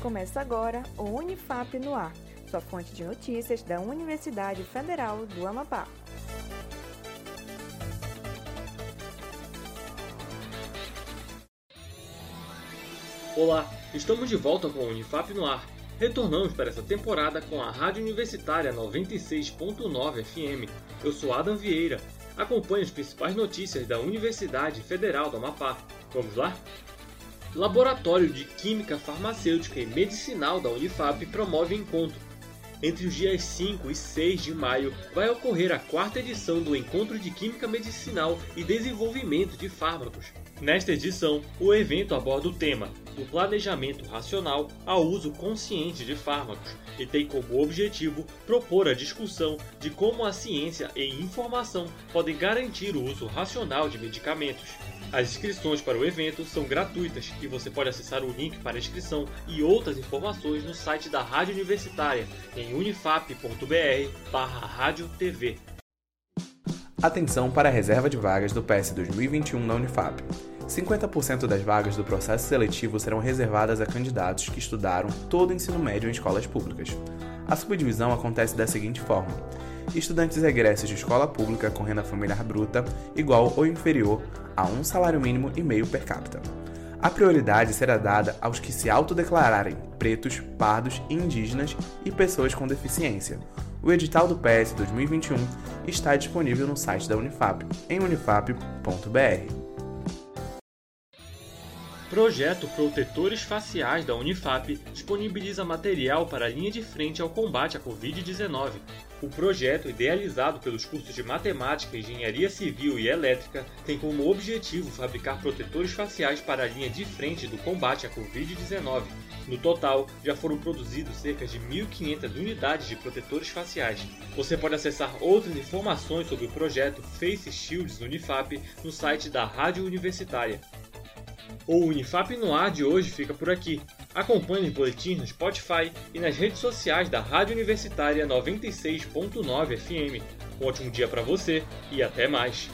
Começa agora o Unifap no Ar, sua fonte de notícias da Universidade Federal do Amapá. Olá, estamos de volta com o Unifap no Ar. Retornamos para essa temporada com a Rádio Universitária 96.9 FM. Eu sou Adam Vieira. Acompanhe as principais notícias da Universidade Federal do Amapá. Vamos lá? Laboratório de Química Farmacêutica e Medicinal da Unifap promove encontro. Entre os dias 5 e 6 de maio vai ocorrer a quarta edição do Encontro de Química Medicinal e Desenvolvimento de Fármacos. Nesta edição, o evento aborda o tema do planejamento racional ao uso consciente de fármacos e tem como objetivo propor a discussão de como a ciência e informação podem garantir o uso racional de medicamentos. As inscrições para o evento são gratuitas e você pode acessar o link para inscrição e outras informações no site da Rádio Universitária em unifap.br/radiotv. Atenção para a reserva de vagas do PS 2021 na Unifap. 50% das vagas do processo seletivo serão reservadas a candidatos que estudaram todo o ensino médio em escolas públicas. A subdivisão acontece da seguinte forma: estudantes egressos de escola pública com renda familiar bruta igual ou inferior a um salário mínimo e meio per capita. A prioridade será dada aos que se autodeclararem pretos, pardos, indígenas e pessoas com deficiência. O edital do PS 2021 está disponível no site da Unifap, em unifap.br. Projeto Protetores Faciais da Unifap disponibiliza material para a linha de frente ao combate à Covid-19. O projeto, idealizado pelos cursos de Matemática, Engenharia Civil e Elétrica, tem como objetivo fabricar protetores faciais para a linha de frente do combate à Covid-19. No total, já foram produzidos cerca de 1.500 unidades de protetores faciais. Você pode acessar outras informações sobre o projeto Face Shields Unifap no site da Rádio Universitária. O Unifap no ar de hoje fica por aqui. Acompanhe os boletins no Spotify e nas redes sociais da Rádio Universitária 96.9 FM. Um ótimo dia para você e até mais.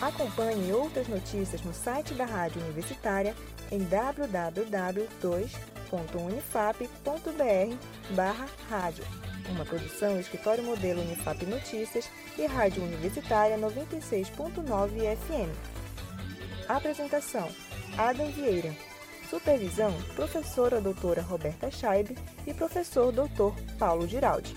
Acompanhe outras notícias no site da Rádio Universitária em www.unifap.br/rádio uma produção Escritório Modelo Unifap Notícias e Rádio Universitária 96.9 FM. Apresentação: Adam Vieira. Supervisão: Professora Doutora Roberta Scheibe e Professor Doutor Paulo Giraldi.